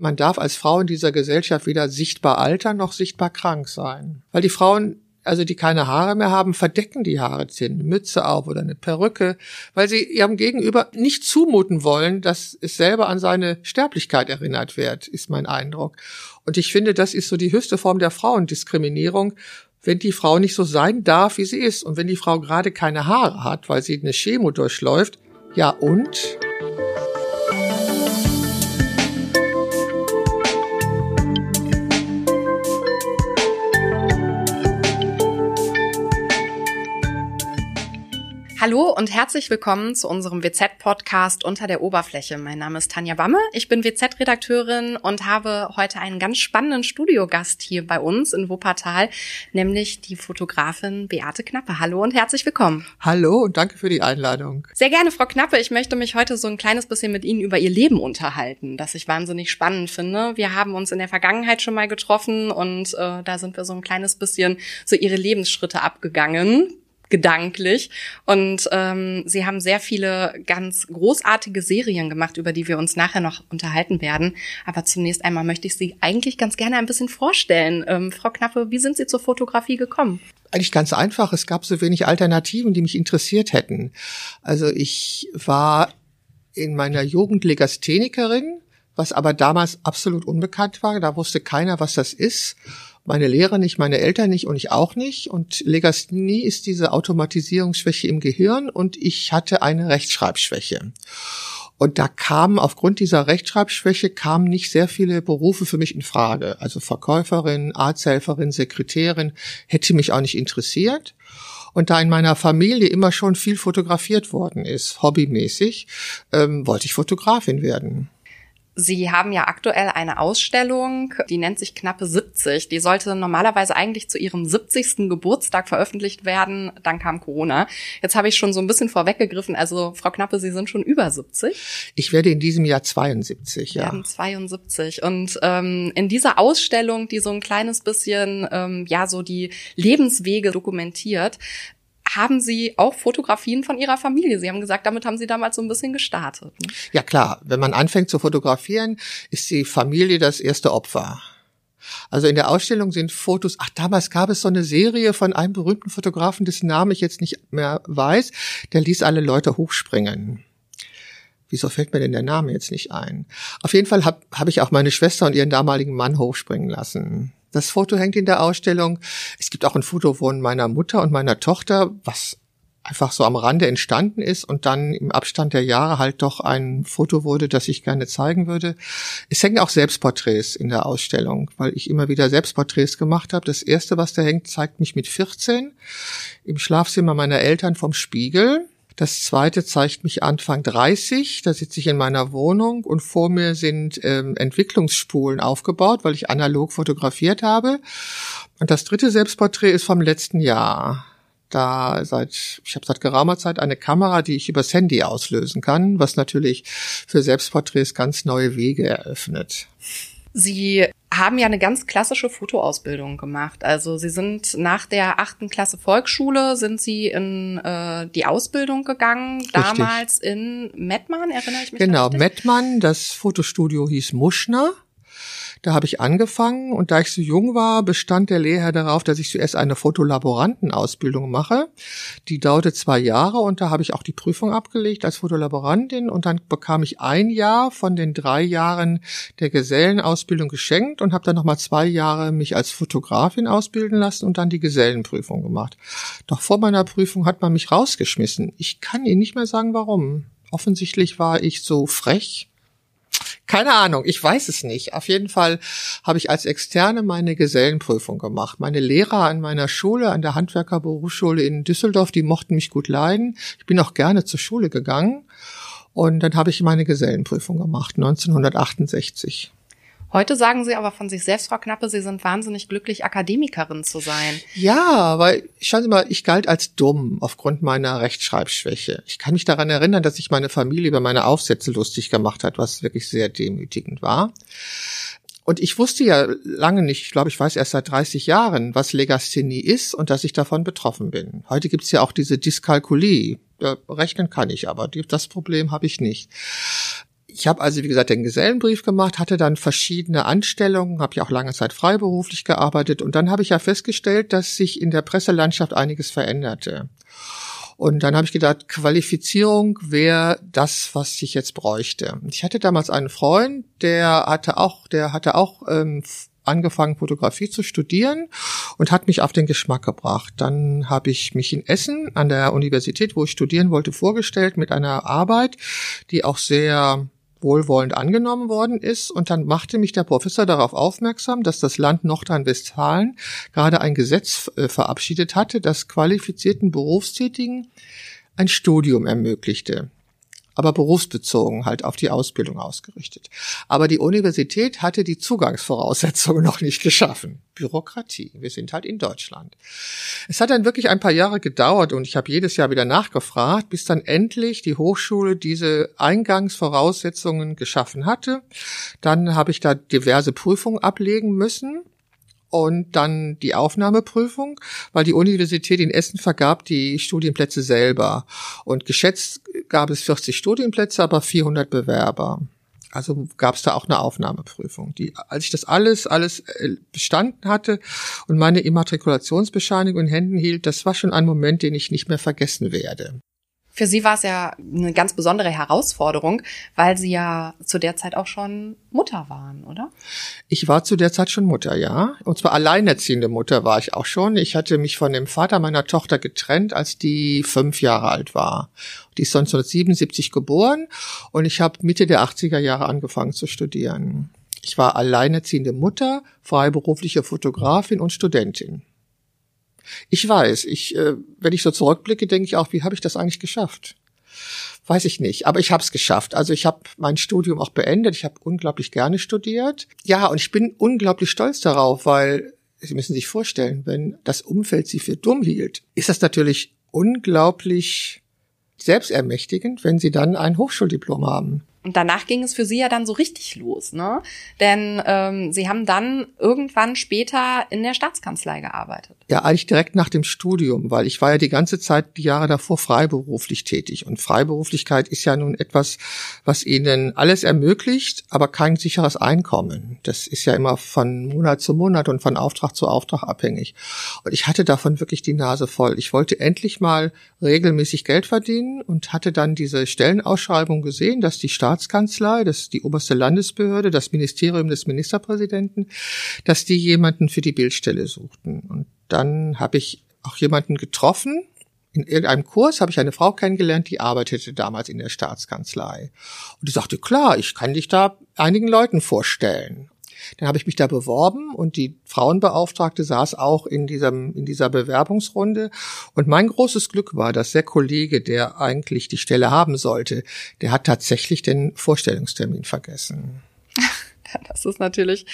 Man darf als Frau in dieser Gesellschaft weder sichtbar altern noch sichtbar krank sein. Weil die Frauen also die keine Haare mehr haben, verdecken die Haare, ziehen eine Mütze auf oder eine Perücke, weil sie ihrem Gegenüber nicht zumuten wollen, dass es selber an seine Sterblichkeit erinnert wird, ist mein Eindruck. Und ich finde, das ist so die höchste Form der Frauendiskriminierung, wenn die Frau nicht so sein darf, wie sie ist. Und wenn die Frau gerade keine Haare hat, weil sie eine Chemo durchläuft, ja und? Hallo und herzlich willkommen zu unserem WZ-Podcast Unter der Oberfläche. Mein Name ist Tanja Wamme, ich bin WZ-Redakteurin und habe heute einen ganz spannenden Studiogast hier bei uns in Wuppertal, nämlich die Fotografin Beate Knappe. Hallo und herzlich willkommen. Hallo und danke für die Einladung. Sehr gerne, Frau Knappe. Ich möchte mich heute so ein kleines bisschen mit Ihnen über Ihr Leben unterhalten, das ich wahnsinnig spannend finde. Wir haben uns in der Vergangenheit schon mal getroffen und äh, da sind wir so ein kleines bisschen so Ihre Lebensschritte abgegangen gedanklich. Und ähm, sie haben sehr viele ganz großartige Serien gemacht, über die wir uns nachher noch unterhalten werden. Aber zunächst einmal möchte ich Sie eigentlich ganz gerne ein bisschen vorstellen. Ähm, Frau Knappe, wie sind Sie zur Fotografie gekommen? Eigentlich ganz einfach. Es gab so wenig Alternativen, die mich interessiert hätten. Also ich war in meiner Jugend Legasthenikerin, was aber damals absolut unbekannt war. Da wusste keiner, was das ist meine Lehrer nicht, meine Eltern nicht und ich auch nicht. Und Legasthenie ist diese Automatisierungsschwäche im Gehirn und ich hatte eine Rechtschreibschwäche. Und da kamen aufgrund dieser Rechtschreibschwäche kamen nicht sehr viele Berufe für mich in Frage. Also Verkäuferin, Arzthelferin, Sekretärin hätte mich auch nicht interessiert. Und da in meiner Familie immer schon viel fotografiert worden ist, hobbymäßig, ähm, wollte ich Fotografin werden. Sie haben ja aktuell eine Ausstellung, die nennt sich Knappe 70. Die sollte normalerweise eigentlich zu Ihrem 70. Geburtstag veröffentlicht werden. Dann kam Corona. Jetzt habe ich schon so ein bisschen vorweggegriffen. Also Frau Knappe, Sie sind schon über 70. Ich werde in diesem Jahr 72, ja. Werden 72. Und ähm, in dieser Ausstellung, die so ein kleines bisschen ähm, ja so die Lebenswege dokumentiert, haben Sie auch Fotografien von Ihrer Familie? Sie haben gesagt, damit haben Sie damals so ein bisschen gestartet. Ne? Ja klar, wenn man anfängt zu fotografieren, ist die Familie das erste Opfer. Also in der Ausstellung sind Fotos, ach damals gab es so eine Serie von einem berühmten Fotografen, dessen Namen ich jetzt nicht mehr weiß, der ließ alle Leute hochspringen. Wieso fällt mir denn der Name jetzt nicht ein? Auf jeden Fall habe hab ich auch meine Schwester und ihren damaligen Mann hochspringen lassen. Das Foto hängt in der Ausstellung. Es gibt auch ein Foto von meiner Mutter und meiner Tochter, was einfach so am Rande entstanden ist und dann im Abstand der Jahre halt doch ein Foto wurde, das ich gerne zeigen würde. Es hängen auch Selbstporträts in der Ausstellung, weil ich immer wieder Selbstporträts gemacht habe. Das erste, was da hängt, zeigt mich mit 14 im Schlafzimmer meiner Eltern vom Spiegel. Das zweite zeigt mich Anfang 30. Da sitze ich in meiner Wohnung und vor mir sind ähm, Entwicklungsspulen aufgebaut, weil ich analog fotografiert habe. Und das dritte Selbstporträt ist vom letzten Jahr. Da seit, ich habe seit geraumer Zeit eine Kamera, die ich übers Handy auslösen kann, was natürlich für Selbstporträts ganz neue Wege eröffnet. Sie haben ja eine ganz klassische Fotoausbildung gemacht. Also Sie sind nach der achten Klasse Volksschule sind Sie in äh, die Ausbildung gegangen, Richtig. damals in Mettmann, erinnere ich mich. Genau, Mettmann, das Fotostudio hieß Muschner. Da habe ich angefangen und da ich so jung war, bestand der Lehrherr darauf, dass ich zuerst eine Fotolaborantenausbildung mache. Die dauerte zwei Jahre und da habe ich auch die Prüfung abgelegt als Fotolaborantin und dann bekam ich ein Jahr von den drei Jahren der Gesellenausbildung geschenkt und habe dann nochmal zwei Jahre mich als Fotografin ausbilden lassen und dann die Gesellenprüfung gemacht. Doch vor meiner Prüfung hat man mich rausgeschmissen. Ich kann Ihnen nicht mehr sagen, warum. Offensichtlich war ich so frech keine Ahnung, ich weiß es nicht. Auf jeden Fall habe ich als Externe meine Gesellenprüfung gemacht. Meine Lehrer an meiner Schule, an der Handwerkerberufsschule in Düsseldorf, die mochten mich gut leiden. Ich bin auch gerne zur Schule gegangen. Und dann habe ich meine Gesellenprüfung gemacht, 1968. Heute sagen Sie aber von sich selbst, Frau Knappe, Sie sind wahnsinnig glücklich, Akademikerin zu sein. Ja, weil, schauen Sie mal, ich galt als dumm aufgrund meiner Rechtschreibschwäche. Ich kann mich daran erinnern, dass sich meine Familie über meine Aufsätze lustig gemacht hat, was wirklich sehr demütigend war. Und ich wusste ja lange nicht, ich glaube, ich weiß erst seit 30 Jahren, was Legasthenie ist und dass ich davon betroffen bin. Heute gibt's ja auch diese Dyskalkulie. Ja, rechnen kann ich aber, das Problem habe ich nicht ich habe also, wie gesagt, den Gesellenbrief gemacht, hatte dann verschiedene Anstellungen, habe ja auch lange Zeit freiberuflich gearbeitet und dann habe ich ja festgestellt, dass sich in der Presselandschaft einiges veränderte. Und dann habe ich gedacht, Qualifizierung wäre das, was ich jetzt bräuchte. Ich hatte damals einen Freund, der hatte auch, der hatte auch ähm, angefangen, Fotografie zu studieren und hat mich auf den Geschmack gebracht. Dann habe ich mich in Essen an der Universität, wo ich studieren wollte, vorgestellt mit einer Arbeit, die auch sehr wohlwollend angenommen worden ist. Und dann machte mich der Professor darauf aufmerksam, dass das Land Nordrhein-Westfalen gerade ein Gesetz äh, verabschiedet hatte, das qualifizierten Berufstätigen ein Studium ermöglichte aber berufsbezogen halt auf die Ausbildung ausgerichtet. Aber die Universität hatte die Zugangsvoraussetzungen noch nicht geschaffen. Bürokratie. Wir sind halt in Deutschland. Es hat dann wirklich ein paar Jahre gedauert und ich habe jedes Jahr wieder nachgefragt, bis dann endlich die Hochschule diese Eingangsvoraussetzungen geschaffen hatte. Dann habe ich da diverse Prüfungen ablegen müssen und dann die Aufnahmeprüfung, weil die Universität in Essen vergab die Studienplätze selber. Und geschätzt gab es 40 Studienplätze, aber 400 Bewerber. Also gab es da auch eine Aufnahmeprüfung. Die, als ich das alles, alles äh, bestanden hatte und meine Immatrikulationsbescheinigung in Händen hielt, das war schon ein Moment, den ich nicht mehr vergessen werde. Für Sie war es ja eine ganz besondere Herausforderung, weil Sie ja zu der Zeit auch schon Mutter waren, oder? Ich war zu der Zeit schon Mutter, ja. Und zwar alleinerziehende Mutter war ich auch schon. Ich hatte mich von dem Vater meiner Tochter getrennt, als die fünf Jahre alt war. Die ist 1977 geboren und ich habe Mitte der 80er Jahre angefangen zu studieren. Ich war alleinerziehende Mutter, freiberufliche Fotografin und Studentin. Ich weiß, ich, äh, wenn ich so zurückblicke, denke ich auch, wie habe ich das eigentlich geschafft? Weiß ich nicht, aber ich habe es geschafft. Also ich habe mein Studium auch beendet. Ich habe unglaublich gerne studiert. Ja, und ich bin unglaublich stolz darauf, weil Sie müssen sich vorstellen, wenn das Umfeld Sie für dumm hielt, ist das natürlich unglaublich selbstermächtigend, wenn Sie dann ein Hochschuldiplom haben. Und danach ging es für sie ja dann so richtig los, ne? Denn ähm, sie haben dann irgendwann später in der Staatskanzlei gearbeitet. Ja, eigentlich direkt nach dem Studium, weil ich war ja die ganze Zeit die Jahre davor freiberuflich tätig. Und Freiberuflichkeit ist ja nun etwas, was ihnen alles ermöglicht, aber kein sicheres Einkommen. Das ist ja immer von Monat zu Monat und von Auftrag zu Auftrag abhängig. Und ich hatte davon wirklich die Nase voll. Ich wollte endlich mal regelmäßig Geld verdienen und hatte dann diese Stellenausschreibung gesehen, dass die Staat Staatskanzlei, das ist die oberste Landesbehörde, das Ministerium des Ministerpräsidenten, dass die jemanden für die Bildstelle suchten. Und dann habe ich auch jemanden getroffen, in irgendeinem Kurs habe ich eine Frau kennengelernt, die arbeitete damals in der Staatskanzlei. Und die sagte, klar, ich kann dich da einigen Leuten vorstellen. Dann habe ich mich da beworben und die Frauenbeauftragte saß auch in diesem in dieser Bewerbungsrunde und mein großes Glück war, dass der Kollege, der eigentlich die Stelle haben sollte, der hat tatsächlich den Vorstellungstermin vergessen. Das ist natürlich,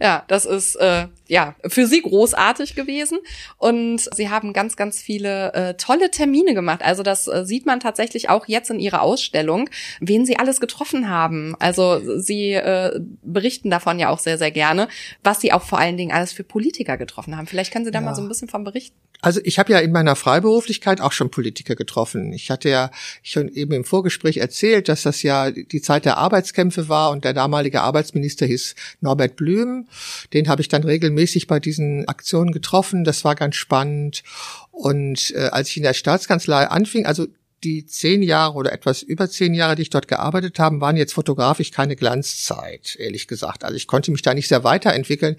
ja, das ist äh, ja für sie großartig gewesen und sie haben ganz, ganz viele äh, tolle Termine gemacht. Also das äh, sieht man tatsächlich auch jetzt in ihrer Ausstellung, wen sie alles getroffen haben. Also sie äh, berichten davon ja auch sehr, sehr gerne, was sie auch vor allen Dingen alles für Politiker getroffen haben. Vielleicht können Sie da ja. mal so ein bisschen von berichten. Also ich habe ja in meiner Freiberuflichkeit auch schon Politiker getroffen. Ich hatte ja schon eben im Vorgespräch erzählt, dass das ja die Zeit der Arbeitskämpfe war und der damalige Arbeitsminister hieß Norbert Blüm. Den habe ich dann regelmäßig bei diesen Aktionen getroffen. Das war ganz spannend. Und äh, als ich in der Staatskanzlei anfing, also die zehn Jahre oder etwas über zehn Jahre, die ich dort gearbeitet habe, waren jetzt fotografisch keine Glanzzeit, ehrlich gesagt. Also ich konnte mich da nicht sehr weiterentwickeln,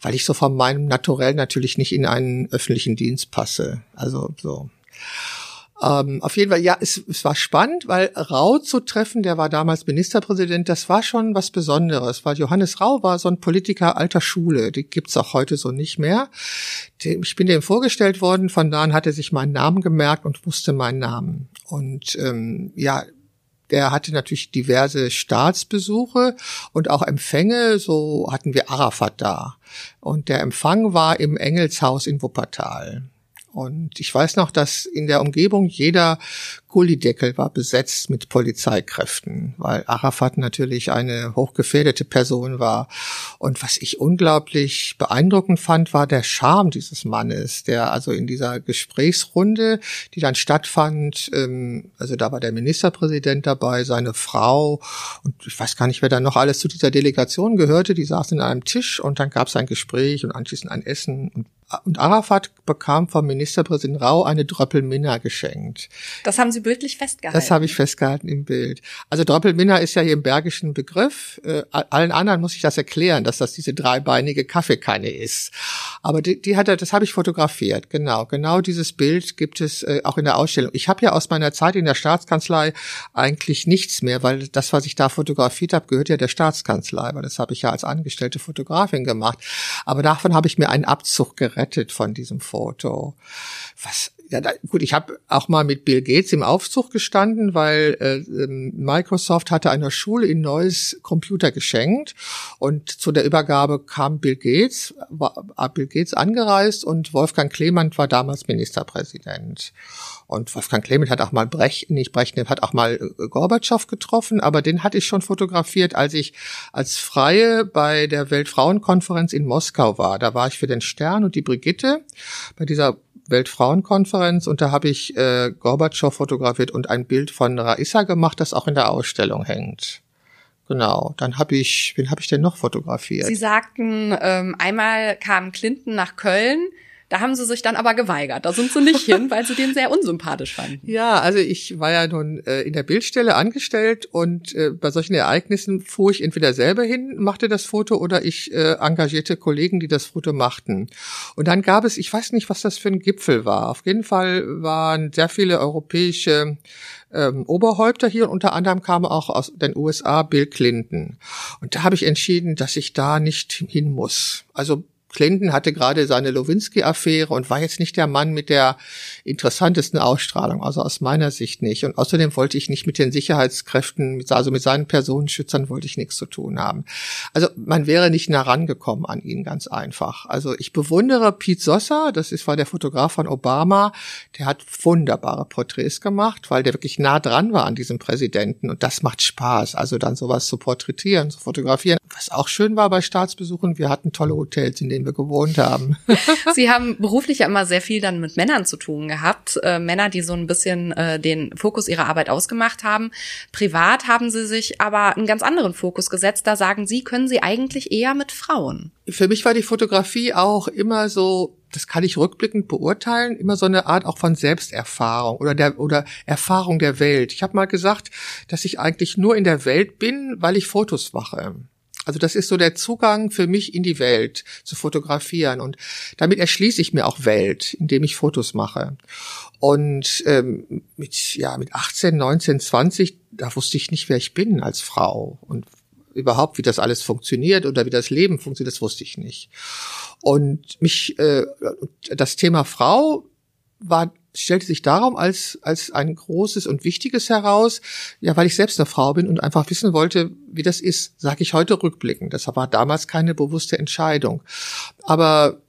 weil ich so von meinem Naturell natürlich nicht in einen öffentlichen Dienst passe. Also so. Ähm, auf jeden Fall, ja, es, es war spannend, weil Rau zu treffen, der war damals Ministerpräsident, das war schon was Besonderes, weil Johannes Rau war so ein Politiker alter Schule, die gibt's auch heute so nicht mehr. Ich bin dem vorgestellt worden, von da an hat er sich meinen Namen gemerkt und wusste meinen Namen. Und ähm, ja, der hatte natürlich diverse Staatsbesuche und auch Empfänge. So hatten wir Arafat da. Und der Empfang war im Engelshaus in Wuppertal. Und ich weiß noch, dass in der Umgebung jeder Gullideckel war besetzt mit Polizeikräften, weil Arafat natürlich eine hochgefährdete Person war. Und was ich unglaublich beeindruckend fand, war der Charme dieses Mannes, der also in dieser Gesprächsrunde, die dann stattfand, ähm, also da war der Ministerpräsident dabei, seine Frau und ich weiß gar nicht, wer da noch alles zu dieser Delegation gehörte, die saßen an einem Tisch und dann gab es ein Gespräch und anschließend ein Essen und und Arafat bekam vom Ministerpräsident Rau eine Dröppelminna geschenkt. Das haben Sie bildlich festgehalten. Das habe ich festgehalten im Bild. Also Dröppelminna ist ja hier im Bergischen Begriff. Äh, allen anderen muss ich das erklären, dass das diese dreibeinige Kaffeekanne ist. Aber die, die hat er, das habe ich fotografiert. Genau, genau dieses Bild gibt es äh, auch in der Ausstellung. Ich habe ja aus meiner Zeit in der Staatskanzlei eigentlich nichts mehr, weil das, was ich da fotografiert habe, gehört ja der Staatskanzlei, weil das habe ich ja als angestellte Fotografin gemacht. Aber davon habe ich mir einen Abzug gerettet von diesem Foto. Was ja, da, gut, ich habe auch mal mit Bill Gates im Aufzug gestanden, weil äh, ähm, Microsoft hatte einer Schule in neues Computer geschenkt und zu der Übergabe kam Bill Gates, war Bill Gates angereist und Wolfgang Clement war damals Ministerpräsident. Und Wolfgang Clement hat auch mal Brecht, nicht Brechnev, hat auch mal äh, Gorbatschow getroffen, aber den hatte ich schon fotografiert, als ich als Freie bei der Weltfrauenkonferenz in Moskau war. Da war ich für den Stern und die Brigitte bei dieser Weltfrauenkonferenz und da habe ich äh, Gorbatschow fotografiert und ein Bild von Raissa gemacht, das auch in der Ausstellung hängt. Genau, dann habe ich, wen habe ich denn noch fotografiert? Sie sagten, ähm, einmal kam Clinton nach Köln, da haben sie sich dann aber geweigert. Da sind sie nicht hin, weil sie den sehr unsympathisch fanden. Ja, also ich war ja nun äh, in der Bildstelle angestellt und äh, bei solchen Ereignissen fuhr ich entweder selber hin, machte das Foto oder ich äh, engagierte Kollegen, die das Foto machten. Und dann gab es, ich weiß nicht, was das für ein Gipfel war. Auf jeden Fall waren sehr viele europäische ähm, Oberhäupter hier und unter anderem kam auch aus den USA Bill Clinton. Und da habe ich entschieden, dass ich da nicht hin muss. Also Clinton hatte gerade seine Lewinsky-Affäre und war jetzt nicht der Mann mit der interessantesten Ausstrahlung, also aus meiner Sicht nicht. Und außerdem wollte ich nicht mit den Sicherheitskräften, also mit seinen Personenschützern wollte ich nichts zu tun haben. Also man wäre nicht nah rangekommen an ihn, ganz einfach. Also ich bewundere Pete Sosa, das ist war der Fotograf von Obama, der hat wunderbare Porträts gemacht, weil der wirklich nah dran war an diesem Präsidenten und das macht Spaß, also dann sowas zu porträtieren, zu fotografieren. Was auch schön war bei Staatsbesuchen, wir hatten tolle Hotels, in denen wir gewohnt haben. Sie haben beruflich ja immer sehr viel dann mit Männern zu tun gehabt. Äh, Männer, die so ein bisschen äh, den Fokus ihrer Arbeit ausgemacht haben. Privat haben Sie sich aber einen ganz anderen Fokus gesetzt. Da sagen Sie, können Sie eigentlich eher mit Frauen. Für mich war die Fotografie auch immer so das kann ich rückblickend beurteilen, immer so eine Art auch von Selbsterfahrung oder der oder Erfahrung der Welt. Ich habe mal gesagt, dass ich eigentlich nur in der Welt bin, weil ich Fotos mache. Also das ist so der Zugang für mich in die Welt zu fotografieren und damit erschließe ich mir auch Welt, indem ich Fotos mache. Und ähm, mit ja mit 18, 19, 20, da wusste ich nicht, wer ich bin als Frau und überhaupt, wie das alles funktioniert oder wie das Leben funktioniert, das wusste ich nicht. Und mich äh, das Thema Frau war stellte sich darum als, als ein großes und wichtiges heraus, ja, weil ich selbst eine Frau bin und einfach wissen wollte, wie das ist, sage ich heute rückblickend. Das war damals keine bewusste Entscheidung. Aber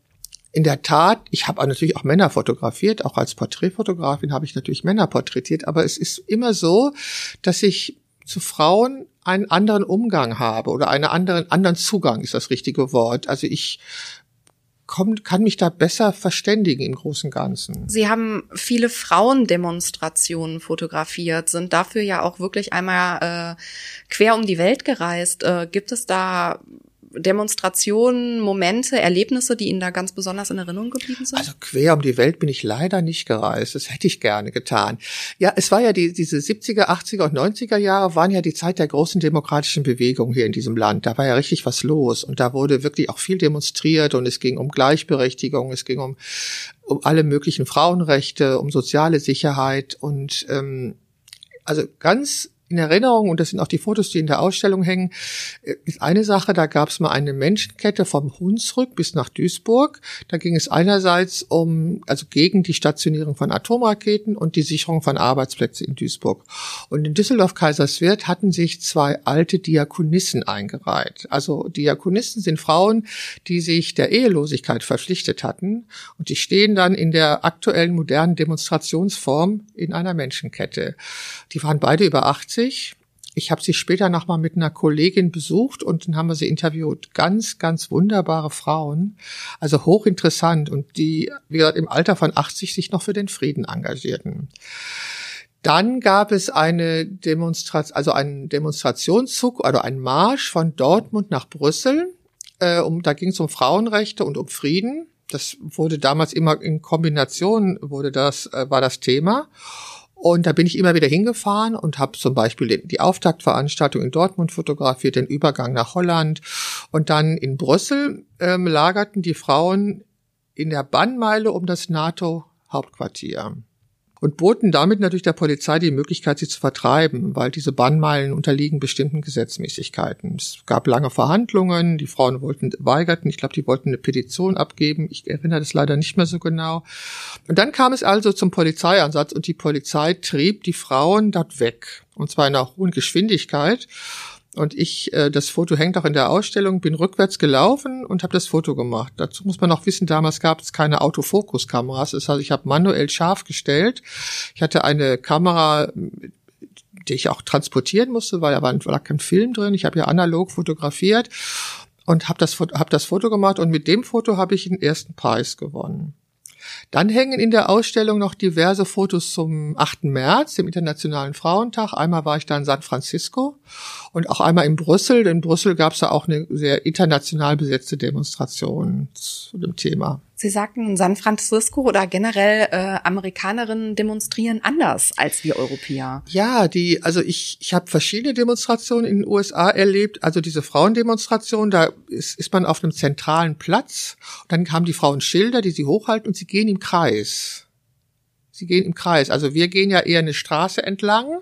in der Tat, ich habe natürlich auch Männer fotografiert, auch als Porträtfotografin habe ich natürlich Männer porträtiert, aber es ist immer so, dass ich zu Frauen einen anderen Umgang habe oder einen anderen, anderen Zugang ist das richtige Wort. Also ich kommt, kann mich da besser verständigen im Großen und Ganzen. Sie haben viele Frauendemonstrationen fotografiert, sind dafür ja auch wirklich einmal äh, quer um die Welt gereist. Äh, gibt es da Demonstrationen, Momente, Erlebnisse, die Ihnen da ganz besonders in Erinnerung geblieben sind? Also quer um die Welt bin ich leider nicht gereist. Das hätte ich gerne getan. Ja, es war ja die, diese 70er, 80er und 90er Jahre waren ja die Zeit der großen demokratischen Bewegung hier in diesem Land. Da war ja richtig was los und da wurde wirklich auch viel demonstriert und es ging um Gleichberechtigung, es ging um, um alle möglichen Frauenrechte, um soziale Sicherheit und ähm, also ganz in Erinnerung, und das sind auch die Fotos, die in der Ausstellung hängen, äh, ist eine Sache, da gab es mal eine Menschenkette vom Hunsrück bis nach Duisburg. Da ging es einerseits um, also gegen die Stationierung von Atomraketen und die Sicherung von Arbeitsplätzen in Duisburg. Und in Düsseldorf-Kaiserswerth hatten sich zwei alte Diakonissen eingereiht. Also Diakonissen sind Frauen, die sich der Ehelosigkeit verpflichtet hatten und die stehen dann in der aktuellen modernen Demonstrationsform in einer Menschenkette. Die waren beide über 80 1980. Ich habe sie später nochmal mit einer Kollegin besucht und dann haben wir sie interviewt. Ganz, ganz wunderbare Frauen, also hochinteressant und die, wie gesagt, im Alter von 80 sich noch für den Frieden engagierten. Dann gab es eine Demonstration, also einen Demonstrationszug oder einen Marsch von Dortmund nach Brüssel. Äh, um, da ging es um Frauenrechte und um Frieden. Das wurde damals immer in Kombination wurde das äh, war das Thema. Und da bin ich immer wieder hingefahren und habe zum Beispiel die Auftaktveranstaltung in Dortmund fotografiert, den Übergang nach Holland. Und dann in Brüssel ähm, lagerten die Frauen in der Bannmeile um das NATO-Hauptquartier und boten damit natürlich der Polizei die Möglichkeit, sie zu vertreiben, weil diese Bannmeilen unterliegen bestimmten Gesetzmäßigkeiten. Es gab lange Verhandlungen, die Frauen wollten weigerten, ich glaube, die wollten eine Petition abgeben, ich erinnere das leider nicht mehr so genau. Und dann kam es also zum Polizeieinsatz und die Polizei trieb die Frauen dort weg, und zwar in einer hohen Geschwindigkeit. Und ich, äh, das Foto hängt auch in der Ausstellung, bin rückwärts gelaufen und habe das Foto gemacht. Dazu muss man noch wissen, damals gab es keine Autofokuskameras. Das heißt, ich habe manuell scharf gestellt. Ich hatte eine Kamera, die ich auch transportieren musste, weil da war, war kein Film drin. Ich habe ja analog fotografiert und habe das, hab das Foto gemacht und mit dem Foto habe ich den ersten Preis gewonnen. Dann hängen in der Ausstellung noch diverse Fotos zum 8. März, dem Internationalen Frauentag. Einmal war ich da in San Francisco und auch einmal in Brüssel. In Brüssel gab es da auch eine sehr international besetzte Demonstration zu dem Thema. Sie sagten, San Francisco oder generell äh, Amerikanerinnen demonstrieren anders als wir Europäer. Ja, die, also ich, ich habe verschiedene Demonstrationen in den USA erlebt. Also diese Frauendemonstration, da ist, ist man auf einem zentralen Platz. Dann haben die Frauen Schilder, die sie hochhalten und sie gehen im Kreis. Sie gehen im Kreis. Also wir gehen ja eher eine Straße entlang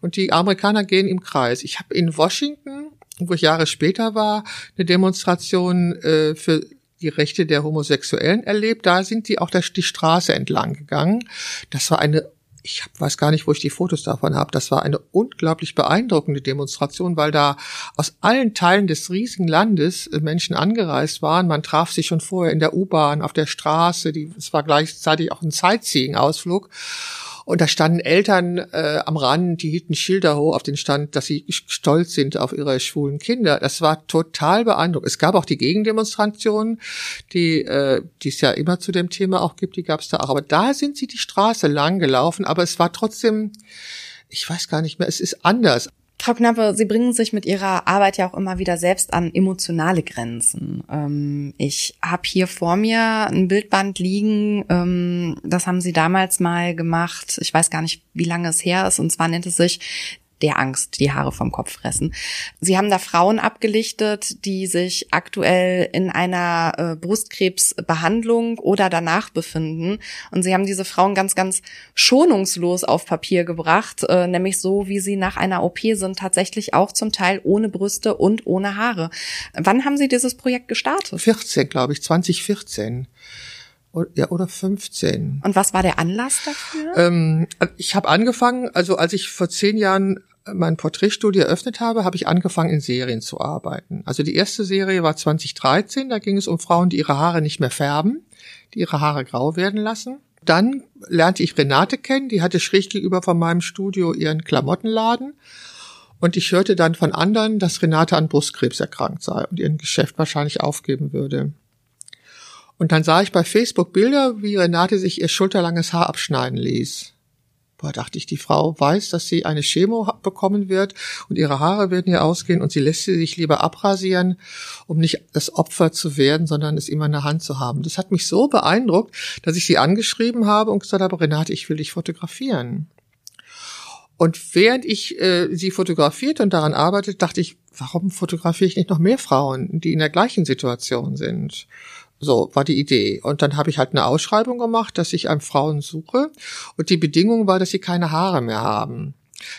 und die Amerikaner gehen im Kreis. Ich habe in Washington, wo ich Jahre später war, eine Demonstration äh, für die Rechte der Homosexuellen erlebt. Da sind die auch die Straße entlang gegangen. Das war eine ich weiß gar nicht, wo ich die Fotos davon habe. Das war eine unglaublich beeindruckende Demonstration, weil da aus allen Teilen des riesigen Landes äh, Menschen angereist waren. Man traf sich schon vorher in der U-Bahn, auf der Straße. Es war gleichzeitig auch ein Sightseeing-Ausflug. Und da standen Eltern äh, am Rand, die hielten Schilder hoch auf den Stand, dass sie stolz sind auf ihre schwulen Kinder. Das war total beeindruckend. Es gab auch die Gegendemonstrationen, die, äh, die es ja immer zu dem Thema auch gibt, die gab es da auch. Aber da sind sie die Straße lang gelaufen, aber es war trotzdem, ich weiß gar nicht mehr, es ist anders. Frau Knappe, Sie bringen sich mit Ihrer Arbeit ja auch immer wieder selbst an emotionale Grenzen. Ähm, ich habe hier vor mir ein Bildband liegen, ähm, das haben Sie damals mal gemacht. Ich weiß gar nicht, wie lange es her ist. Und zwar nennt es sich der Angst die Haare vom Kopf fressen. Sie haben da Frauen abgelichtet, die sich aktuell in einer äh, Brustkrebsbehandlung oder danach befinden. Und Sie haben diese Frauen ganz, ganz schonungslos auf Papier gebracht, äh, nämlich so, wie sie nach einer OP sind, tatsächlich auch zum Teil ohne Brüste und ohne Haare. Wann haben Sie dieses Projekt gestartet? 14, glaube ich, 2014 ja, oder 15. Und was war der Anlass dafür? Ähm, ich habe angefangen, also als ich vor zehn Jahren mein Porträtstudio eröffnet habe, habe ich angefangen, in Serien zu arbeiten. Also die erste Serie war 2013, da ging es um Frauen, die ihre Haare nicht mehr färben, die ihre Haare grau werden lassen. Dann lernte ich Renate kennen, die hatte schräg gegenüber von meinem Studio ihren Klamottenladen. Und ich hörte dann von anderen, dass Renate an Brustkrebs erkrankt sei und ihren Geschäft wahrscheinlich aufgeben würde. Und dann sah ich bei Facebook Bilder, wie Renate sich ihr schulterlanges Haar abschneiden ließ. Boah, dachte ich, die Frau weiß, dass sie eine Chemo bekommen wird und ihre Haare werden ihr ausgehen und sie lässt sie sich lieber abrasieren, um nicht das Opfer zu werden, sondern es immer in der Hand zu haben. Das hat mich so beeindruckt, dass ich sie angeschrieben habe und gesagt habe, Renate, ich will dich fotografieren. Und während ich äh, sie fotografiert und daran arbeitet, dachte ich, warum fotografiere ich nicht noch mehr Frauen, die in der gleichen Situation sind? So war die Idee. Und dann habe ich halt eine Ausschreibung gemacht, dass ich einem Frauen suche. Und die Bedingung war, dass sie keine Haare mehr haben.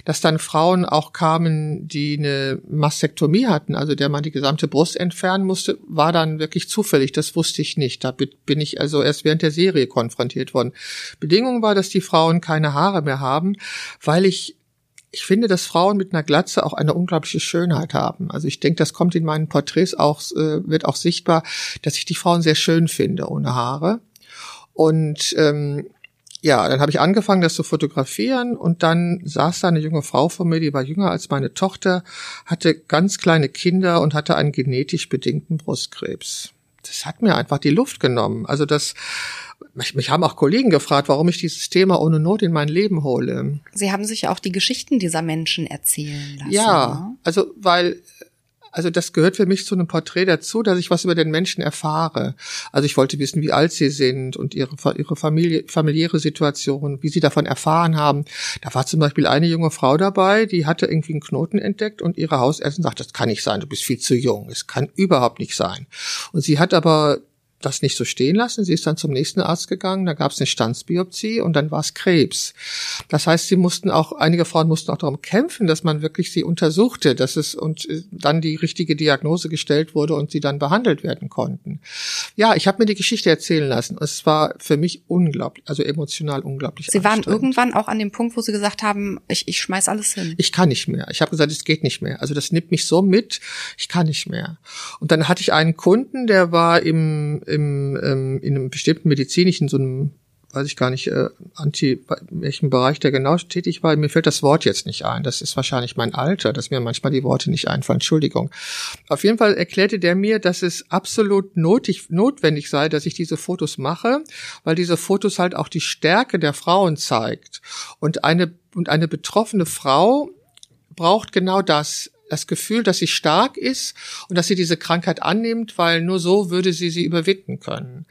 dass dann Frauen auch kamen, die eine Mastektomie hatten, also der man die gesamte Brust entfernen musste, war dann wirklich zufällig. Das wusste ich nicht. Da bin ich also erst während der Serie konfrontiert worden. Bedingung war, dass die Frauen keine Haare mehr haben, weil ich ich finde, dass Frauen mit einer Glatze auch eine unglaubliche Schönheit haben. Also ich denke, das kommt in meinen Porträts auch, äh, wird auch sichtbar, dass ich die Frauen sehr schön finde ohne Haare. Und ähm, ja, dann habe ich angefangen, das zu fotografieren und dann saß da eine junge Frau vor mir, die war jünger als meine Tochter, hatte ganz kleine Kinder und hatte einen genetisch bedingten Brustkrebs. Das hat mir einfach die Luft genommen. Also das, mich, mich haben auch Kollegen gefragt, warum ich dieses Thema ohne Not in mein Leben hole. Sie haben sich auch die Geschichten dieser Menschen erzählen lassen. Ja, ne? also weil also das gehört für mich zu einem Porträt dazu, dass ich was über den Menschen erfahre. Also ich wollte wissen, wie alt sie sind und ihre, ihre Familie, familiäre Situation, wie sie davon erfahren haben. Da war zum Beispiel eine junge Frau dabei, die hatte irgendwie einen Knoten entdeckt und ihre Hausärztin sagt, das kann nicht sein, du bist viel zu jung, es kann überhaupt nicht sein. Und sie hat aber das nicht so stehen lassen. Sie ist dann zum nächsten Arzt gegangen, da gab es eine Stanzbiopsie und dann war es Krebs. Das heißt, sie mussten auch, einige Frauen mussten auch darum kämpfen, dass man wirklich sie untersuchte, dass es und äh, dann die richtige Diagnose gestellt wurde und sie dann behandelt werden konnten. Ja, ich habe mir die Geschichte erzählen lassen. Es war für mich unglaublich, also emotional unglaublich. Sie waren irgendwann auch an dem Punkt, wo Sie gesagt haben, ich, ich schmeiß alles hin. Ich kann nicht mehr. Ich habe gesagt, es geht nicht mehr. Also das nimmt mich so mit, ich kann nicht mehr. Und dann hatte ich einen Kunden, der war im im, ähm, in einem bestimmten medizinischen, so einem, weiß ich gar nicht, äh, anti, welchem Bereich der genau tätig war. Mir fällt das Wort jetzt nicht ein. Das ist wahrscheinlich mein Alter, dass mir manchmal die Worte nicht einfallen. Entschuldigung. Auf jeden Fall erklärte der mir, dass es absolut notig, notwendig sei, dass ich diese Fotos mache, weil diese Fotos halt auch die Stärke der Frauen zeigt. Und eine, und eine betroffene Frau braucht genau das das Gefühl, dass sie stark ist und dass sie diese Krankheit annimmt, weil nur so würde sie sie überwinden können.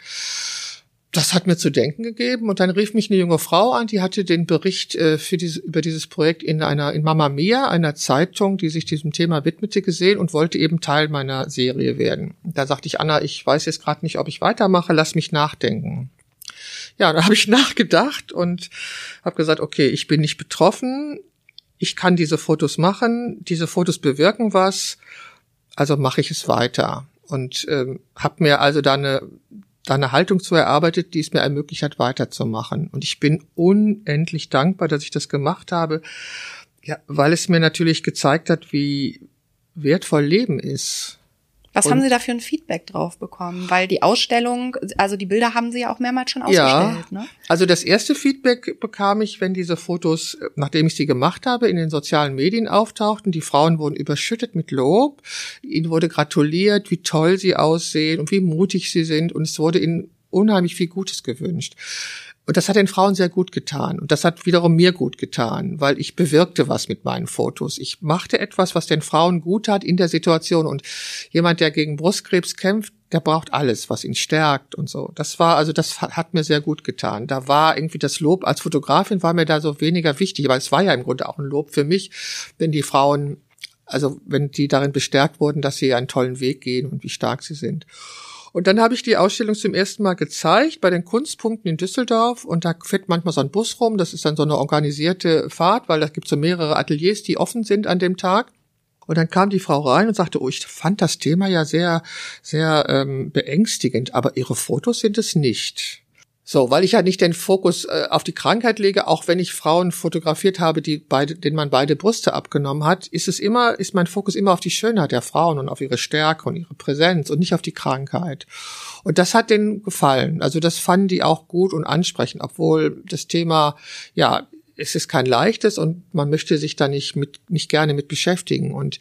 Das hat mir zu denken gegeben und dann rief mich eine junge Frau an, die hatte den Bericht äh, für diese, über dieses Projekt in einer in Mama Mia, einer Zeitung, die sich diesem Thema widmete, gesehen und wollte eben Teil meiner Serie werden. Da sagte ich Anna, ich weiß jetzt gerade nicht, ob ich weitermache, lass mich nachdenken. Ja, da habe ich nachgedacht und habe gesagt, okay, ich bin nicht betroffen, ich kann diese Fotos machen, diese Fotos bewirken was, also mache ich es weiter. Und ähm, habe mir also da eine, da eine Haltung zu erarbeitet, die es mir ermöglicht hat, weiterzumachen. Und ich bin unendlich dankbar, dass ich das gemacht habe, ja, weil es mir natürlich gezeigt hat, wie wertvoll Leben ist. Was und haben Sie da für ein Feedback drauf bekommen? Weil die Ausstellung, also die Bilder haben Sie ja auch mehrmals schon ausgestellt. Ja, ne? also das erste Feedback bekam ich, wenn diese Fotos, nachdem ich sie gemacht habe, in den sozialen Medien auftauchten. Die Frauen wurden überschüttet mit Lob. Ihnen wurde gratuliert, wie toll sie aussehen und wie mutig sie sind. Und es wurde ihnen unheimlich viel Gutes gewünscht. Und das hat den Frauen sehr gut getan. Und das hat wiederum mir gut getan, weil ich bewirkte was mit meinen Fotos. Ich machte etwas, was den Frauen gut tat in der Situation. Und jemand, der gegen Brustkrebs kämpft, der braucht alles, was ihn stärkt und so. Das war, also das hat mir sehr gut getan. Da war irgendwie das Lob als Fotografin war mir da so weniger wichtig, aber es war ja im Grunde auch ein Lob für mich, wenn die Frauen, also wenn die darin bestärkt wurden, dass sie einen tollen Weg gehen und wie stark sie sind. Und dann habe ich die Ausstellung zum ersten Mal gezeigt bei den Kunstpunkten in Düsseldorf und da fährt manchmal so ein Bus rum. Das ist dann so eine organisierte Fahrt, weil da gibt so mehrere Ateliers, die offen sind an dem Tag. Und dann kam die Frau rein und sagte, oh, ich fand das Thema ja sehr, sehr ähm, beängstigend, aber ihre Fotos sind es nicht. So, weil ich ja nicht den Fokus äh, auf die Krankheit lege, auch wenn ich Frauen fotografiert habe, die beide, denen man beide Brüste abgenommen hat, ist es immer, ist mein Fokus immer auf die Schönheit der Frauen und auf ihre Stärke und ihre Präsenz und nicht auf die Krankheit. Und das hat denen gefallen. Also das fanden die auch gut und ansprechend, obwohl das Thema, ja, es ist kein leichtes und man möchte sich da nicht mit, nicht gerne mit beschäftigen und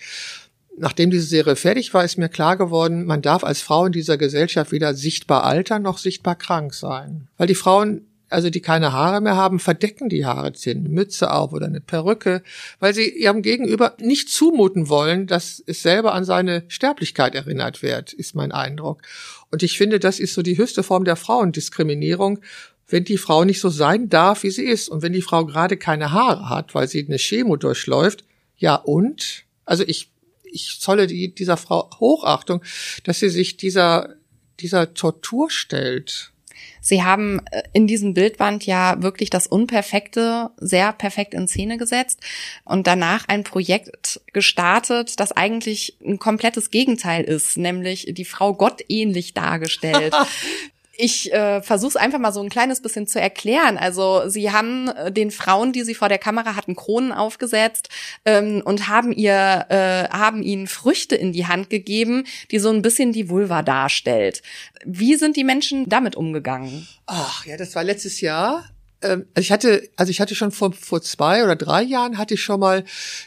Nachdem diese Serie fertig war, ist mir klar geworden, man darf als Frau in dieser Gesellschaft weder sichtbar altern noch sichtbar krank sein. Weil die Frauen, also die keine Haare mehr haben, verdecken die Haare, ziehen eine Mütze auf oder eine Perücke, weil sie ihrem Gegenüber nicht zumuten wollen, dass es selber an seine Sterblichkeit erinnert wird, ist mein Eindruck. Und ich finde, das ist so die höchste Form der Frauendiskriminierung, wenn die Frau nicht so sein darf, wie sie ist. Und wenn die Frau gerade keine Haare hat, weil sie eine Chemo durchläuft, ja und? Also ich ich zolle die, dieser Frau Hochachtung, dass sie sich dieser, dieser Tortur stellt. Sie haben äh, in diesem Bildband ja wirklich das Unperfekte sehr perfekt in Szene gesetzt und danach ein Projekt gestartet, das eigentlich ein komplettes Gegenteil ist, nämlich die Frau gottähnlich dargestellt. Ich äh, versuche es einfach mal so ein kleines bisschen zu erklären. Also sie haben äh, den Frauen, die sie vor der Kamera hatten, Kronen aufgesetzt ähm, und haben ihr äh, haben ihnen Früchte in die Hand gegeben, die so ein bisschen die Vulva darstellt. Wie sind die Menschen damit umgegangen? Ach ja, das war letztes Jahr ähm, also ich hatte, also ich hatte schon vor, vor zwei oder drei Jahren hatte ich schon mal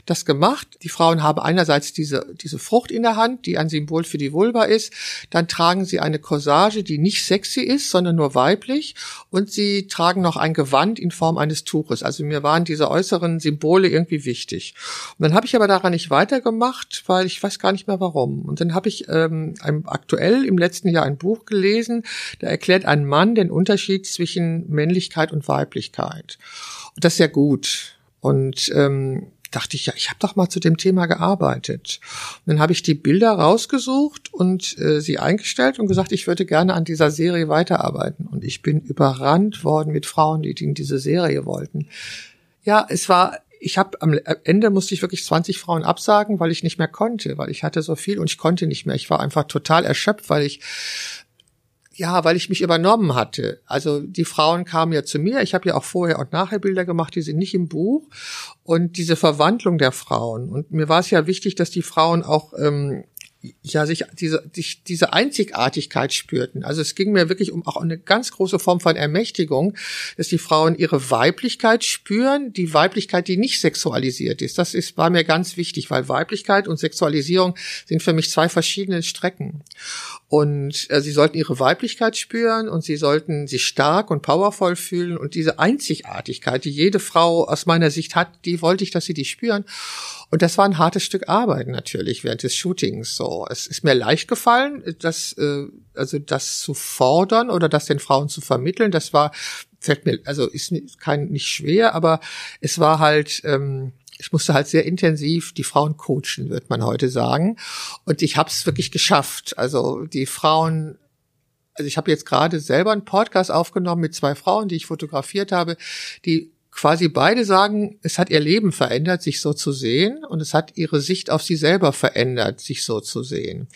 das gemacht. Die Frauen haben einerseits diese, diese Frucht in der Hand, die ein Symbol für die Vulva ist. Dann tragen sie eine Corsage, die nicht sexy ist, sondern nur weiblich. Und sie tragen noch ein Gewand in Form eines Tuches. Also mir waren diese äußeren Symbole irgendwie wichtig. Und dann habe ich aber daran nicht weitergemacht, weil ich weiß gar nicht mehr warum. Und dann habe ich ähm, aktuell im letzten Jahr ein Buch gelesen, da erklärt ein Mann den Unterschied zwischen Männlichkeit und Weiblichkeit. Weiblichkeit. Und das ist ja gut. Und ähm, dachte ich, ja, ich habe doch mal zu dem Thema gearbeitet. Und dann habe ich die Bilder rausgesucht und äh, sie eingestellt und gesagt, ich würde gerne an dieser Serie weiterarbeiten. Und ich bin überrannt worden mit Frauen, die in diese Serie wollten. Ja, es war ich habe am Ende musste ich wirklich 20 Frauen absagen, weil ich nicht mehr konnte, weil ich hatte so viel und ich konnte nicht mehr. Ich war einfach total erschöpft, weil ich ja, weil ich mich übernommen hatte. Also die Frauen kamen ja zu mir. Ich habe ja auch vorher und nachher Bilder gemacht, die sind nicht im Buch. Und diese Verwandlung der Frauen. Und mir war es ja wichtig, dass die Frauen auch ähm, ja sich diese, sich diese Einzigartigkeit spürten. Also es ging mir wirklich um auch eine ganz große Form von Ermächtigung, dass die Frauen ihre Weiblichkeit spüren, die Weiblichkeit, die nicht sexualisiert ist. Das ist war mir ganz wichtig, weil Weiblichkeit und Sexualisierung sind für mich zwei verschiedene Strecken. Und äh, sie sollten ihre Weiblichkeit spüren und sie sollten sich stark und powervoll fühlen und diese Einzigartigkeit, die jede Frau aus meiner Sicht hat, die wollte ich, dass sie die spüren. Und das war ein hartes Stück Arbeit natürlich während des Shootings. So, es ist mir leicht gefallen, das äh, also das zu fordern oder das den Frauen zu vermitteln. Das war fällt mir also ist kein nicht schwer, aber es war halt ähm, ich musste halt sehr intensiv die Frauen coachen, wird man heute sagen. Und ich habe es wirklich geschafft. Also die Frauen, also ich habe jetzt gerade selber einen Podcast aufgenommen mit zwei Frauen, die ich fotografiert habe, die quasi beide sagen, es hat ihr Leben verändert, sich so zu sehen, und es hat ihre Sicht auf sie selber verändert, sich so zu sehen.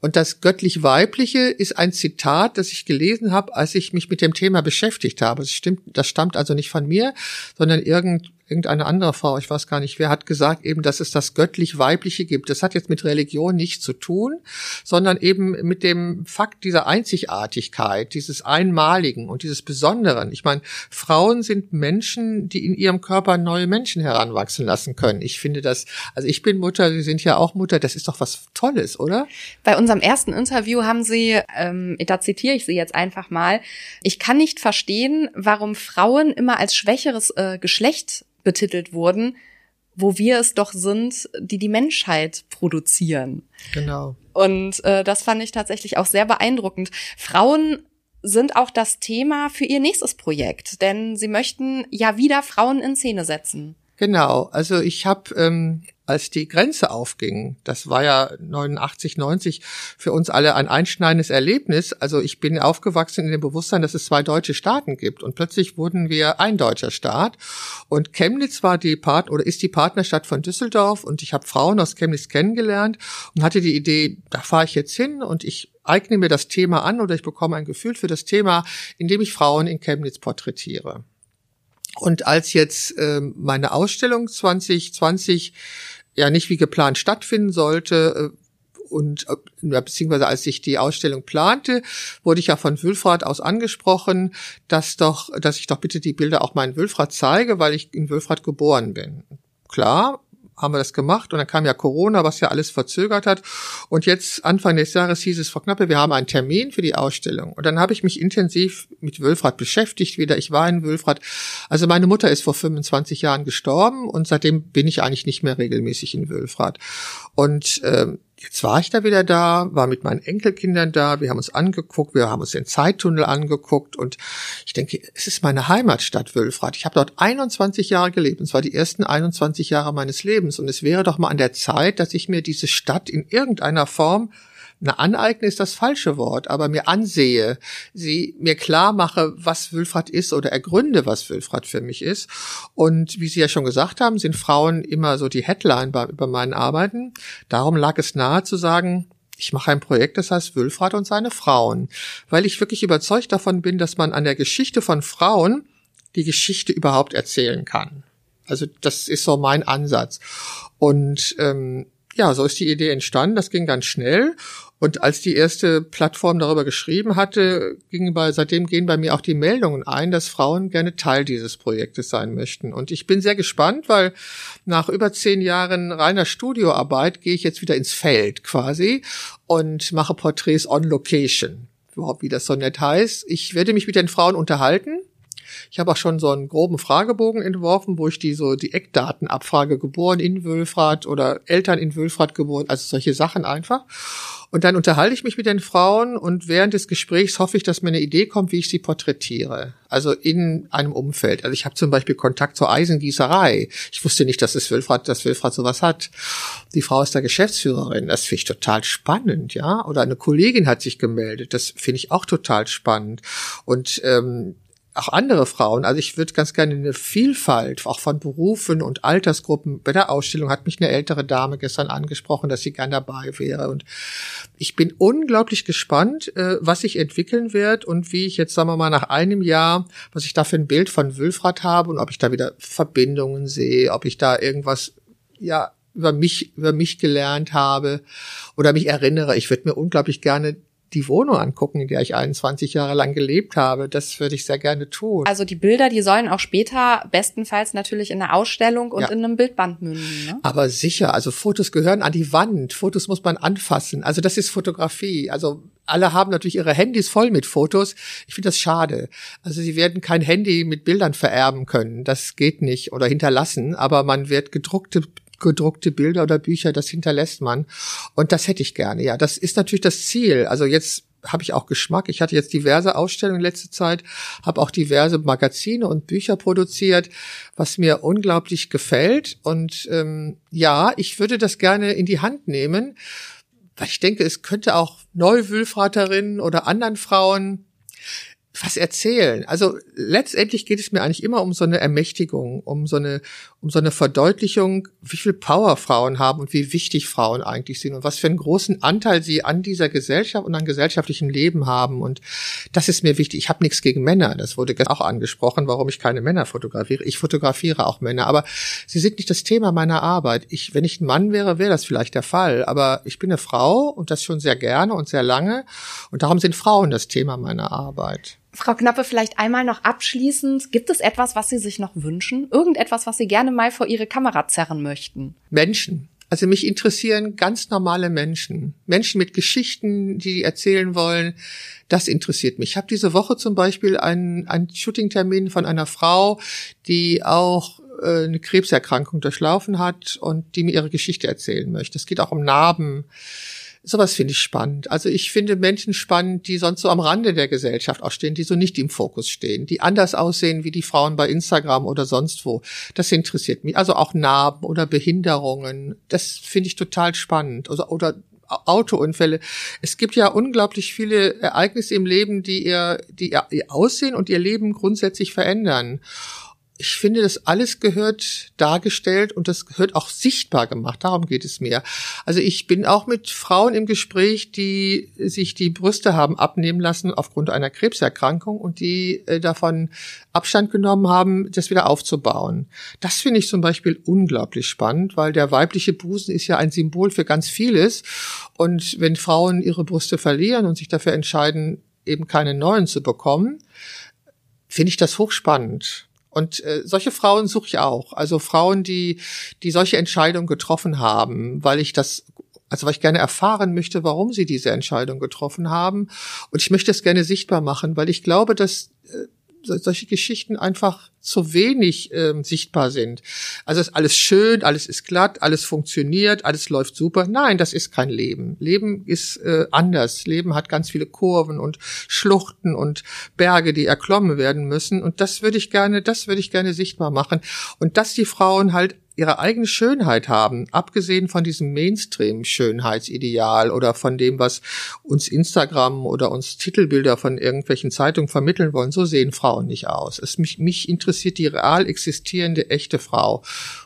Und das göttlich-weibliche ist ein Zitat, das ich gelesen habe, als ich mich mit dem Thema beschäftigt habe. Das stimmt, das stammt also nicht von mir, sondern irgend irgendeine andere Frau, ich weiß gar nicht wer, hat gesagt eben, dass es das göttlich-weibliche gibt. Das hat jetzt mit Religion nichts zu tun, sondern eben mit dem Fakt dieser Einzigartigkeit, dieses Einmaligen und dieses Besonderen. Ich meine, Frauen sind Menschen, die in ihrem Körper neue Menschen heranwachsen lassen können. Ich finde das, also ich bin Mutter, Sie sind ja auch Mutter, das ist doch was Tolles, oder? Bei unserem ersten Interview haben Sie, ähm, da zitiere ich Sie jetzt einfach mal, ich kann nicht verstehen, warum Frauen immer als schwächeres äh, Geschlecht betitelt wurden, wo wir es doch sind, die die Menschheit produzieren. Genau. Und äh, das fand ich tatsächlich auch sehr beeindruckend. Frauen sind auch das Thema für ihr nächstes Projekt, denn sie möchten ja wieder Frauen in Szene setzen. Genau, also ich habe ähm, als die Grenze aufging, das war ja 89, 90 für uns alle ein einschneidendes Erlebnis. Also ich bin aufgewachsen in dem Bewusstsein, dass es zwei deutsche Staaten gibt und plötzlich wurden wir ein deutscher Staat und Chemnitz war die Part oder ist die Partnerstadt von Düsseldorf und ich habe Frauen aus Chemnitz kennengelernt und hatte die Idee, da fahre ich jetzt hin und ich eigne mir das Thema an oder ich bekomme ein Gefühl für das Thema, indem ich Frauen in Chemnitz porträtiere. Und als jetzt äh, meine Ausstellung 2020 ja nicht wie geplant stattfinden sollte. Äh, und äh, beziehungsweise als ich die Ausstellung plante, wurde ich ja von Wülfrath aus angesprochen, dass doch, dass ich doch bitte die Bilder auch meinen Wülfrath zeige, weil ich in Wülfrath geboren bin. Klar, haben wir das gemacht und dann kam ja Corona, was ja alles verzögert hat. Und jetzt Anfang des Jahres hieß es, Frau Knappe, wir haben einen Termin für die Ausstellung. Und dann habe ich mich intensiv mit Wülfrath beschäftigt wieder. Ich war in Wülfrath. Also meine Mutter ist vor 25 Jahren gestorben und seitdem bin ich eigentlich nicht mehr regelmäßig in Wülfrath. Und ähm, Jetzt war ich da wieder da, war mit meinen Enkelkindern da, wir haben uns angeguckt, wir haben uns den Zeittunnel angeguckt und ich denke, es ist meine Heimatstadt Wülfrath. Ich habe dort 21 Jahre gelebt und zwar die ersten 21 Jahre meines Lebens und es wäre doch mal an der Zeit, dass ich mir diese Stadt in irgendeiner Form eine aneignen ist das falsche Wort, aber mir ansehe, sie mir klar mache, was Wülfrath ist oder ergründe, was Wülfrath für mich ist. Und wie Sie ja schon gesagt haben, sind Frauen immer so die Headline bei, über meinen Arbeiten. Darum lag es nahe zu sagen, ich mache ein Projekt, das heißt Wülfrath und seine Frauen, weil ich wirklich überzeugt davon bin, dass man an der Geschichte von Frauen die Geschichte überhaupt erzählen kann. Also das ist so mein Ansatz. Und ähm, ja, so ist die Idee entstanden. Das ging ganz schnell. Und als die erste Plattform darüber geschrieben hatte, gingen bei, seitdem gehen bei mir auch die Meldungen ein, dass Frauen gerne Teil dieses Projektes sein möchten. Und ich bin sehr gespannt, weil nach über zehn Jahren reiner Studioarbeit gehe ich jetzt wieder ins Feld quasi und mache Porträts on Location. Überhaupt, wie das so nett heißt. Ich werde mich mit den Frauen unterhalten ich habe auch schon so einen groben Fragebogen entworfen, wo ich die so die Eckdaten abfrage, geboren in Wülfrath oder Eltern in Wülfrath geboren, also solche Sachen einfach. Und dann unterhalte ich mich mit den Frauen und während des Gesprächs hoffe ich, dass mir eine Idee kommt, wie ich sie porträtiere. Also in einem Umfeld. Also ich habe zum Beispiel Kontakt zur Eisengießerei. Ich wusste nicht, dass es Wilfrat, dass Wilfrat sowas hat. Die Frau ist da Geschäftsführerin. Das finde ich total spannend, ja. Oder eine Kollegin hat sich gemeldet. Das finde ich auch total spannend. Und ähm, auch andere Frauen. Also ich würde ganz gerne eine Vielfalt, auch von Berufen und Altersgruppen. Bei der Ausstellung hat mich eine ältere Dame gestern angesprochen, dass sie gern dabei wäre. Und ich bin unglaublich gespannt, äh, was sich entwickeln wird und wie ich jetzt, sagen wir mal, nach einem Jahr, was ich da für ein Bild von Wülfrath habe und ob ich da wieder Verbindungen sehe, ob ich da irgendwas, ja, über mich, über mich gelernt habe oder mich erinnere. Ich würde mir unglaublich gerne die Wohnung angucken, in der ich 21 Jahre lang gelebt habe. Das würde ich sehr gerne tun. Also die Bilder, die sollen auch später bestenfalls natürlich in einer Ausstellung und ja. in einem Bildband münden. Ne? Aber sicher, also Fotos gehören an die Wand. Fotos muss man anfassen. Also das ist Fotografie. Also alle haben natürlich ihre Handys voll mit Fotos. Ich finde das schade. Also sie werden kein Handy mit Bildern vererben können. Das geht nicht oder hinterlassen. Aber man wird gedruckte gedruckte Bilder oder Bücher, das hinterlässt man. Und das hätte ich gerne. Ja, das ist natürlich das Ziel. Also jetzt habe ich auch Geschmack. Ich hatte jetzt diverse Ausstellungen in letzter Zeit, habe auch diverse Magazine und Bücher produziert, was mir unglaublich gefällt. Und ähm, ja, ich würde das gerne in die Hand nehmen, weil ich denke, es könnte auch Neuwülfraterinnen oder anderen Frauen was erzählen. Also letztendlich geht es mir eigentlich immer um so eine Ermächtigung, um so eine, um so eine Verdeutlichung, wie viel Power Frauen haben und wie wichtig Frauen eigentlich sind und was für einen großen Anteil sie an dieser Gesellschaft und an gesellschaftlichem Leben haben. Und das ist mir wichtig. Ich habe nichts gegen Männer. Das wurde auch angesprochen, warum ich keine Männer fotografiere. Ich fotografiere auch Männer, aber sie sind nicht das Thema meiner Arbeit. Ich, wenn ich ein Mann wäre, wäre das vielleicht der Fall. Aber ich bin eine Frau und das schon sehr gerne und sehr lange. Und darum sind Frauen das Thema meiner Arbeit. Frau Knappe, vielleicht einmal noch abschließend. Gibt es etwas, was Sie sich noch wünschen? Irgendetwas, was Sie gerne mal vor Ihre Kamera zerren möchten? Menschen. Also mich interessieren ganz normale Menschen. Menschen mit Geschichten, die erzählen wollen. Das interessiert mich. Ich habe diese Woche zum Beispiel einen, einen Shooting-Termin von einer Frau, die auch äh, eine Krebserkrankung durchlaufen hat und die mir ihre Geschichte erzählen möchte. Es geht auch um Narben sowas finde ich spannend. Also ich finde Menschen spannend, die sonst so am Rande der Gesellschaft auch stehen, die so nicht im Fokus stehen, die anders aussehen wie die Frauen bei Instagram oder sonst wo. Das interessiert mich. Also auch Narben oder Behinderungen. Das finde ich total spannend. Oder, oder Autounfälle. Es gibt ja unglaublich viele Ereignisse im Leben, die ihr, die ihr Aussehen und ihr Leben grundsätzlich verändern ich finde, das alles gehört dargestellt und das gehört auch sichtbar gemacht. Darum geht es mir. Also ich bin auch mit Frauen im Gespräch, die sich die Brüste haben abnehmen lassen aufgrund einer Krebserkrankung und die äh, davon Abstand genommen haben, das wieder aufzubauen. Das finde ich zum Beispiel unglaublich spannend, weil der weibliche Busen ist ja ein Symbol für ganz vieles. Und wenn Frauen ihre Brüste verlieren und sich dafür entscheiden, eben keine neuen zu bekommen, finde ich das hochspannend. Und äh, solche Frauen suche ich auch. Also Frauen, die, die solche Entscheidungen getroffen haben, weil ich das also weil ich gerne erfahren möchte, warum sie diese Entscheidung getroffen haben. Und ich möchte es gerne sichtbar machen, weil ich glaube, dass äh, solche Geschichten einfach zu wenig ähm, sichtbar sind. Also ist alles schön, alles ist glatt, alles funktioniert, alles läuft super. Nein, das ist kein Leben. Leben ist äh, anders. Leben hat ganz viele Kurven und Schluchten und Berge, die erklommen werden müssen. Und das würde ich gerne, das würde ich gerne sichtbar machen. Und dass die Frauen halt ihre eigene Schönheit haben, abgesehen von diesem Mainstream-Schönheitsideal oder von dem, was uns Instagram oder uns Titelbilder von irgendwelchen Zeitungen vermitteln wollen. So sehen Frauen nicht aus. Es mich, mich interessiert die real existierende echte Frau,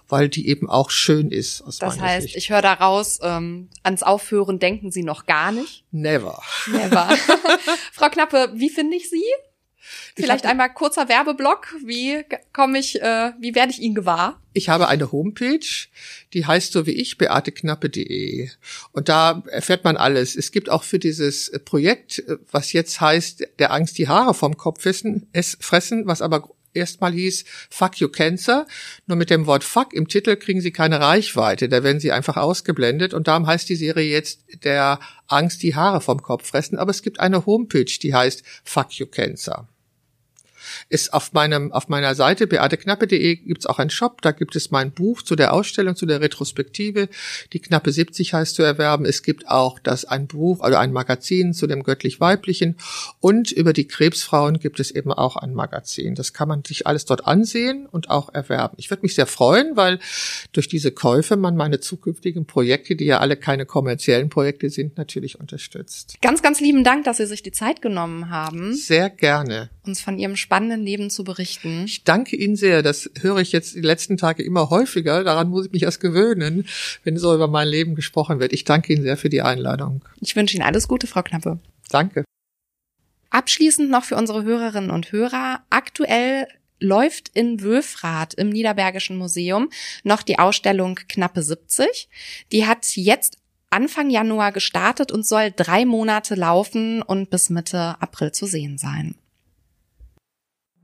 weil die eben auch schön ist. Das heißt, Sicht. ich höre daraus, ähm, ans Aufhören denken Sie noch gar nicht? Never. Never. Frau Knappe, wie finde ich Sie? Vielleicht einmal kurzer Werbeblock. Wie komme ich, äh, wie werde ich ihn gewahr? Ich habe eine Homepage, die heißt so wie ich, beateknappe.de. Und da erfährt man alles. Es gibt auch für dieses Projekt, was jetzt heißt, der Angst die Haare vom Kopf fressen, es fressen, was aber erstmal hieß Fuck You Cancer. Nur mit dem Wort Fuck im Titel kriegen sie keine Reichweite. Da werden sie einfach ausgeblendet. Und darum heißt die Serie jetzt der Angst die Haare vom Kopf fressen. Aber es gibt eine Homepage, die heißt Fuck You Cancer ist auf meinem auf meiner Seite beateknappe.de gibt's auch einen Shop, da gibt es mein Buch zu der Ausstellung, zu der Retrospektive, die knappe 70 heißt zu erwerben. Es gibt auch das ein Buch also ein Magazin zu dem göttlich-weiblichen und über die Krebsfrauen gibt es eben auch ein Magazin. Das kann man sich alles dort ansehen und auch erwerben. Ich würde mich sehr freuen, weil durch diese Käufe man meine zukünftigen Projekte, die ja alle keine kommerziellen Projekte sind, natürlich unterstützt. Ganz, ganz lieben Dank, dass Sie sich die Zeit genommen haben. Sehr gerne. Uns von Ihrem spannenden Leben zu berichten. Ich danke Ihnen sehr. Das höre ich jetzt die letzten Tage immer häufiger. Daran muss ich mich erst gewöhnen, wenn so über mein Leben gesprochen wird. Ich danke Ihnen sehr für die Einladung. Ich wünsche Ihnen alles Gute, Frau Knappe. Danke. Abschließend noch für unsere Hörerinnen und Hörer. Aktuell läuft in Wülfrath im Niederbergischen Museum noch die Ausstellung Knappe 70. Die hat jetzt Anfang Januar gestartet und soll drei Monate laufen und bis Mitte April zu sehen sein.